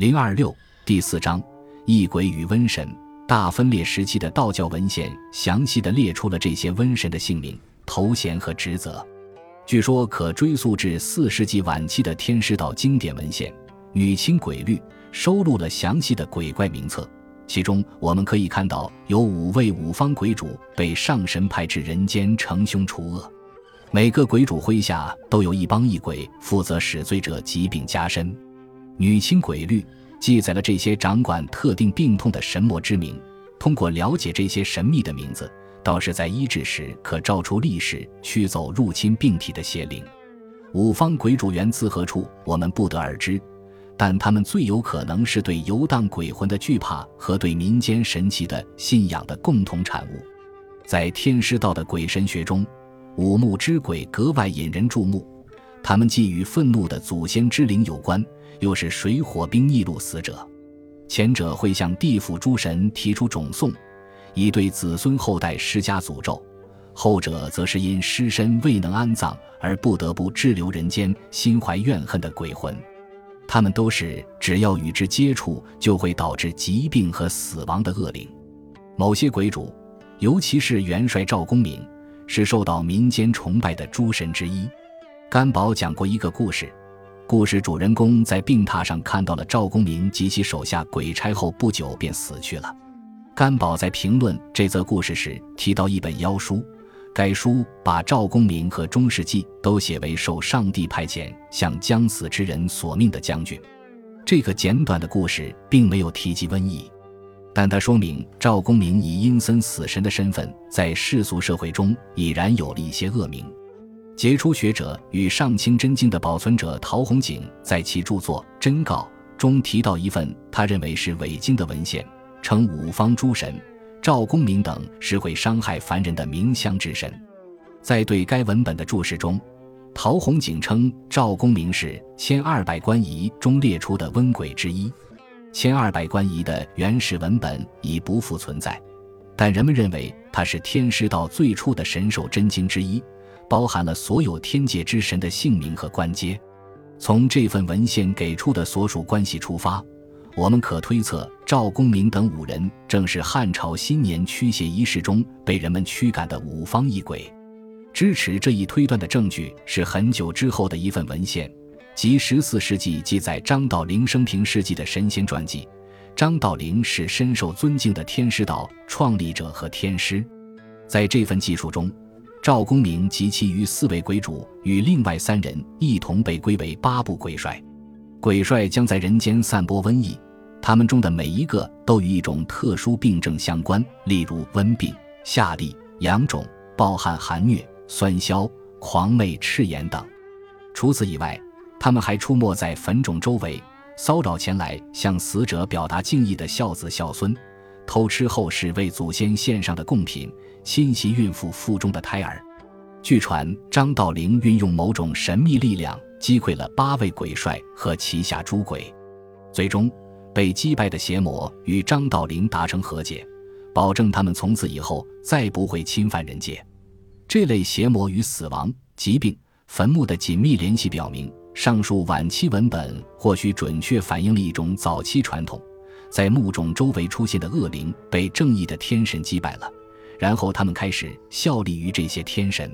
零二六第四章异鬼与瘟神。大分裂时期的道教文献详细的列出了这些瘟神的姓名、头衔和职责。据说可追溯至四世纪晚期的天师道经典文献《女清鬼律》，收录了详细的鬼怪名册。其中我们可以看到，有五位五方鬼主被上神派至人间惩凶除恶，每个鬼主麾下都有一帮异鬼负责使罪者疾病加深。《女清鬼律》记载了这些掌管特定病痛的神魔之名。通过了解这些神秘的名字。道士在医治时可照出历史驱走入侵病体的邪灵。五方鬼主源自何处，我们不得而知，但他们最有可能是对游荡鬼魂的惧怕和对民间神奇的信仰的共同产物。在天师道的鬼神学中，五目之鬼格外引人注目，他们既与愤怒的祖先之灵有关，又是水火冰逆路死者。前者会向地府诸神提出种讼。以对子孙后代施加诅咒，后者则是因尸身未能安葬而不得不滞留人间、心怀怨恨的鬼魂。他们都是只要与之接触就会导致疾病和死亡的恶灵。某些鬼主，尤其是元帅赵公明，是受到民间崇拜的诸神之一。甘宝讲过一个故事，故事主人公在病榻上看到了赵公明及其手下鬼差后不久便死去了。甘宝在评论这则故事时提到一本妖书，该书把赵公明和钟世纪都写为受上帝派遣向将死之人索命的将军。这个简短的故事并没有提及瘟疫，但它说明赵公明以阴森死神的身份在世俗社会中已然有了一些恶名。杰出学者与上清真经的保存者陶弘景在其著作《真告》中提到一份他认为是伪经的文献。称五方诸神赵公明等是会伤害凡人的冥乡之神，在对该文本的注释中，陶弘景称赵公明是千二百官仪中列出的瘟鬼之一。千二百官仪的原始文本已不复存在，但人们认为它是天师道最初的神兽真经之一，包含了所有天界之神的姓名和官阶。从这份文献给出的所属关系出发。我们可推测，赵公明等五人正是汉朝新年驱邪仪式中被人们驱赶的五方异鬼。支持这一推断的证据是很久之后的一份文献，即十四世纪记载张道陵生平事迹的神仙传记。张道陵是深受尊敬的天师道创立者和天师。在这份记述中，赵公明及其余四位鬼主与另外三人一同被归为八部鬼帅。鬼帅将在人间散播瘟疫，他们中的每一个都与一种特殊病症相关，例如瘟病、下痢、阳肿、暴汗、寒疟、酸消、狂魅、赤炎等。除此以外，他们还出没在坟冢周围，骚扰前来向死者表达敬意的孝子孝孙，偷吃后世为祖先献上的贡品，侵袭孕妇腹中的胎儿。据传，张道陵运用某种神秘力量。击溃了八位鬼帅和旗下诸鬼，最终被击败的邪魔与张道陵达成和解，保证他们从此以后再不会侵犯人界。这类邪魔与死亡、疾病、坟墓的紧密联系，表明上述晚期文本或许准确反映了一种早期传统：在墓冢周围出现的恶灵被正义的天神击败了，然后他们开始效力于这些天神。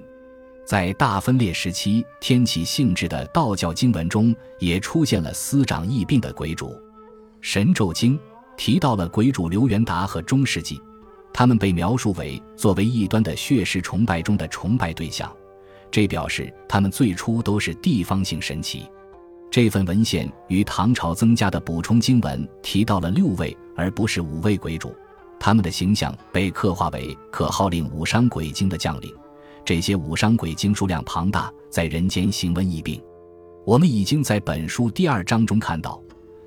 在大分裂时期，天启性质的道教经文中也出现了司掌疫病的鬼主。神咒经提到了鬼主刘元达和钟世纪，他们被描述为作为异端的血石崇拜中的崇拜对象，这表示他们最初都是地方性神奇。这份文献与唐朝增加的补充经文提到了六位而不是五位鬼主，他们的形象被刻画为可号令五伤鬼精的将领。这些五伤鬼精数量庞大，在人间行瘟疫病。我们已经在本书第二章中看到，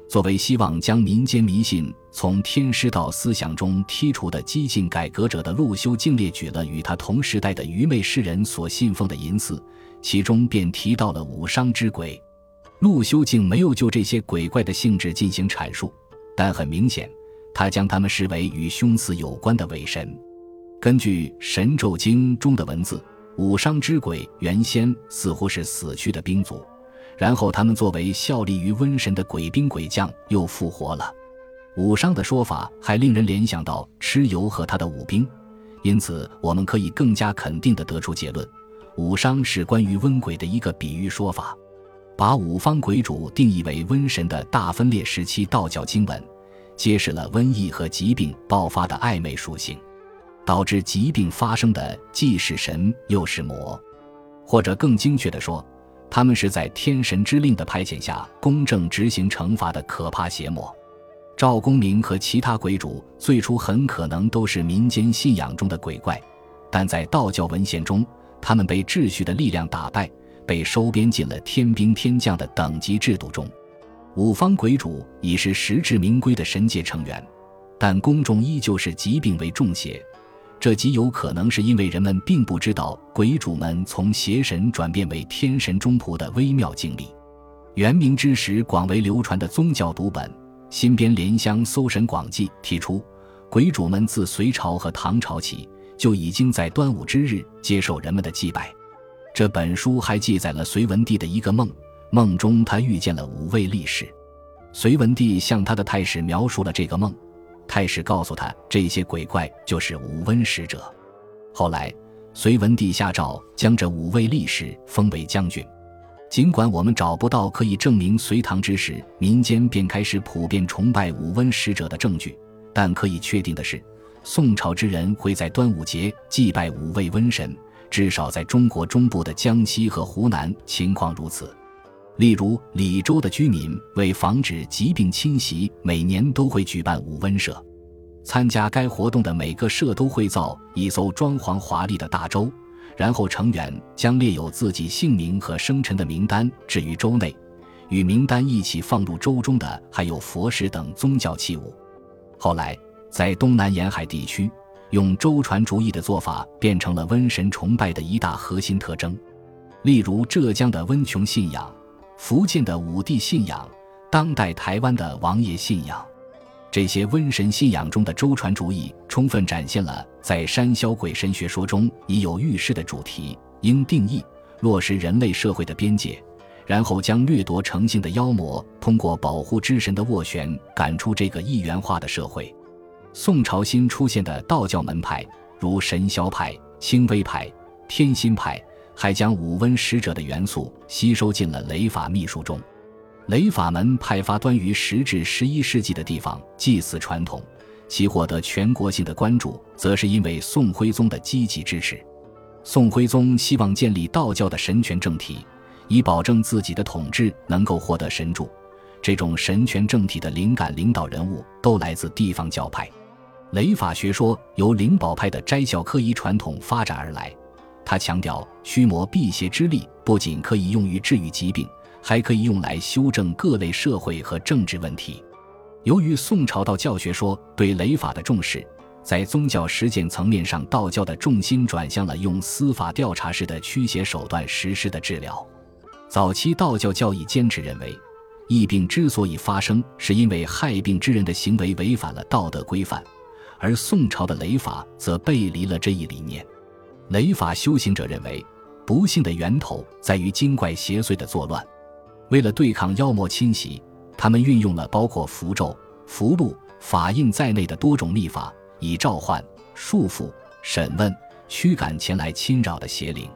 作为希望将民间迷信从天师道思想中剔除的激进改革者的陆修敬列举了与他同时代的愚昧诗人所信奉的淫祀，其中便提到了五伤之鬼。陆修敬没有就这些鬼怪的性质进行阐述，但很明显，他将他们视为与凶死有关的伪神。根据《神咒经》中的文字，五伤之鬼原先似乎是死去的兵卒，然后他们作为效力于瘟神的鬼兵鬼将又复活了。武商的说法还令人联想到蚩尤和他的武兵，因此我们可以更加肯定地得出结论：武商是关于瘟鬼的一个比喻说法，把五方鬼主定义为瘟神的大分裂时期道教经文，揭示了瘟疫和疾病爆发的暧昧属性，导致疾病发生的既是神又是魔，或者更精确地说，他们是在天神之令的派遣下公正执行惩罚的可怕邪魔。赵公明和其他鬼主最初很可能都是民间信仰中的鬼怪，但在道教文献中，他们被秩序的力量打败，被收编进了天兵天将的等级制度中。五方鬼主已是实至名归的神界成员，但公众依旧是疾病为重邪，这极有可能是因为人们并不知道鬼主们从邪神转变为天神中仆的微妙经历。元明之时广为流传的宗教读本。新编《莲香搜神广记》提出，鬼主们自隋朝和唐朝起就已经在端午之日接受人们的祭拜。这本书还记载了隋文帝的一个梦，梦中他遇见了五位力士。隋文帝向他的太史描述了这个梦，太史告诉他，这些鬼怪就是五瘟使者。后来，隋文帝下诏将这五位力士封为将军。尽管我们找不到可以证明隋唐之时民间便开始普遍崇拜五瘟使者的证据，但可以确定的是，宋朝之人会在端午节祭拜五位瘟神，至少在中国中部的江西和湖南情况如此。例如，李州的居民为防止疾病侵袭，每年都会举办五瘟社。参加该活动的每个社都会造一艘装潢华丽的大舟。然后成员将列有自己姓名和生辰的名单置于舟内，与名单一起放入舟中的还有佛石等宗教器物。后来，在东南沿海地区，用舟船主义的做法变成了瘟神崇拜的一大核心特征。例如，浙江的温琼信仰、福建的五帝信仰、当代台湾的王爷信仰。这些瘟神信仰中的舟船主义，充分展现了在山魈鬼神学说中已有预示的主题：应定义落实人类社会的边界，然后将掠夺成性的妖魔通过保护之神的斡旋赶出这个一元化的社会。宋朝新出现的道教门派，如神霄派、清微派、天心派，还将五瘟使者的元素吸收进了雷法秘术中。雷法门派发端于十至十一世纪的地方祭祀传统，其获得全国性的关注，则是因为宋徽宗的积极支持。宋徽宗希望建立道教的神权政体，以保证自己的统治能够获得神助。这种神权政体的灵感领导人物都来自地方教派。雷法学说由灵宝派的斋教科仪传统发展而来，他强调驱魔辟邪之力不仅可以用于治愈疾病。还可以用来修正各类社会和政治问题。由于宋朝道教学说对雷法的重视，在宗教实践层面上，道教的重心转向了用司法调查式的驱邪手段实施的治疗。早期道教教义坚持认为，疫病之所以发生，是因为害病之人的行为违反了道德规范，而宋朝的雷法则背离了这一理念。雷法修行者认为，不幸的源头在于精怪邪祟的作乱。为了对抗妖魔侵袭，他们运用了包括符咒、符箓、法印在内的多种秘法，以召唤、束缚、审问、驱赶前来侵扰的邪灵。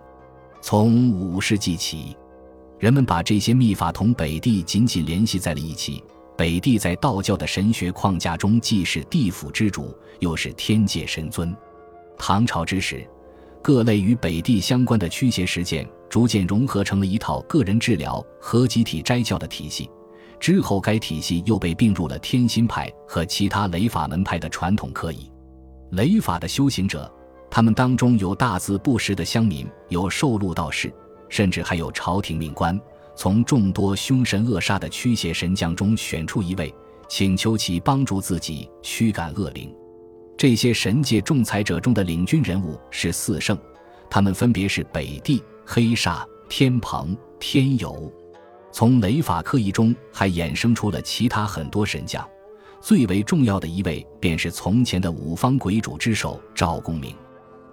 从五世纪起，人们把这些秘法同北帝紧紧联系在了一起。北帝在道教的神学框架中，既是地府之主，又是天界神尊。唐朝之时，各类与北帝相关的驱邪实践。逐渐融合成了一套个人治疗和集体斋教的体系，之后该体系又被并入了天心派和其他雷法门派的传统科仪。雷法的修行者，他们当中有大字不识的乡民，有受禄道士，甚至还有朝廷命官，从众多凶神恶煞的驱邪神将中选出一位，请求其帮助自己驱赶恶灵。这些神界仲裁者中的领军人物是四圣，他们分别是北帝。黑煞、天蓬、天游，从雷法刻意中还衍生出了其他很多神将，最为重要的一位便是从前的五方鬼主之首赵公明。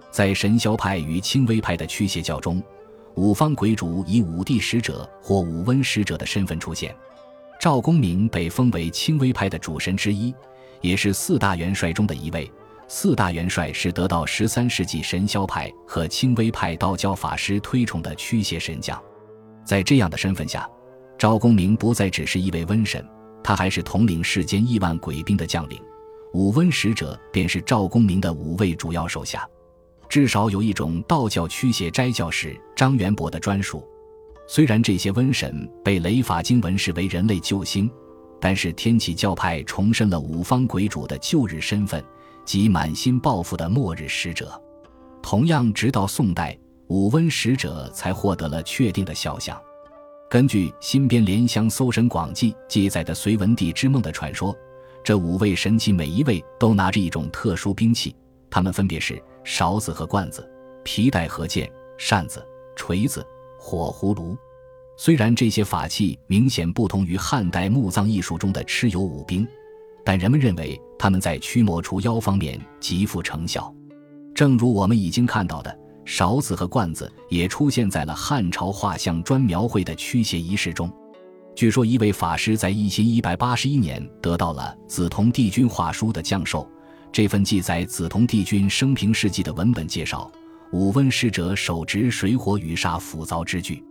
在神霄派与清微派的驱邪教中，五方鬼主以五帝使者或五温使者的身份出现。赵公明被封为清微派的主神之一，也是四大元帅中的一位。四大元帅是得到十三世纪神霄派和清微派道教法师推崇的驱邪神将。在这样的身份下，赵公明不再只是一位瘟神，他还是统领世间亿万鬼兵的将领。五瘟使者便是赵公明的五位主要手下。至少有一种道教驱邪斋教士张元伯的专属。虽然这些瘟神被雷法经文视为人类救星，但是天启教派重申了五方鬼主的旧日身份及满心报复的末日使者。同样，直到宋代，五瘟使者才获得了确定的肖像。根据《新编莲香搜神广记》记载的隋文帝之梦的传说，这五位神奇每一位都拿着一种特殊兵器，他们分别是。勺子和罐子，皮带和剑、扇子、锤子、火葫芦。虽然这些法器明显不同于汉代墓葬艺术中的蚩尤武兵，但人们认为他们在驱魔除妖方面极富成效。正如我们已经看到的，勺子和罐子也出现在了汉朝画像砖描绘的驱邪仪式中。据说，一位法师在一千一百八十一年得到了紫铜帝君画书的降寿。这份记载紫铜帝君生平事迹的文本介绍，五温使者手执水火雨煞斧凿之具。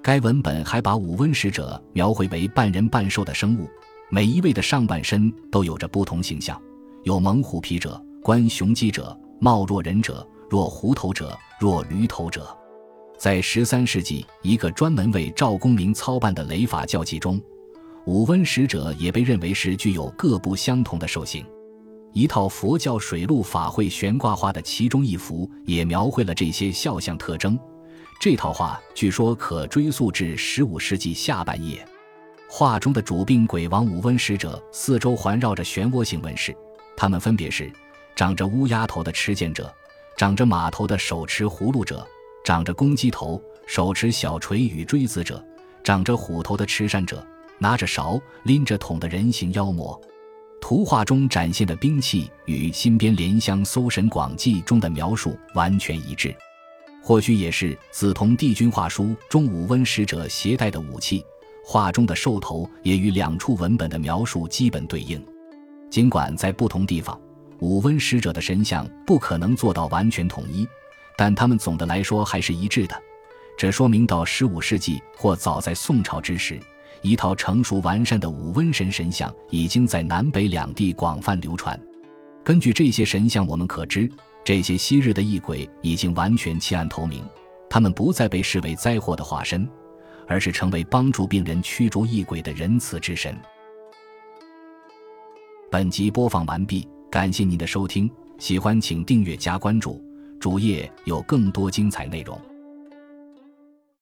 该文本还把五温使者描绘为半人半兽的生物，每一位的上半身都有着不同形象，有猛虎皮者、观雄鸡者、貌若人者、若狐头者、若驴头者。在十三世纪一个专门为赵公明操办的雷法教记中，五温使者也被认为是具有各不相同的兽形。一套佛教水陆法会悬挂画的其中一幅，也描绘了这些肖像特征。这套画据说可追溯至十五世纪下半叶。画中的主病鬼王五温使者四周环绕着漩涡形纹饰，他们分别是：长着乌鸦头的持剑者，长着马头的手持葫芦者，长着公鸡头手持小锤与锥子者，长着虎头的持扇者，拿着勺拎着桶的人形妖魔。图画中展现的兵器与《新编莲香搜神广记》中的描述完全一致，或许也是紫铜帝君画书中武温使者携带的武器。画中的兽头也与两处文本的描述基本对应。尽管在不同地方，武温使者的神像不可能做到完全统一，但他们总的来说还是一致的。这说明到十五世纪或早在宋朝之时。一套成熟完善的五瘟神神像已经在南北两地广泛流传。根据这些神像，我们可知这些昔日的异鬼已经完全弃暗投明，他们不再被视为灾祸的化身，而是成为帮助病人驱逐异鬼的仁慈之神。本集播放完毕，感谢您的收听，喜欢请订阅加关注，主页有更多精彩内容。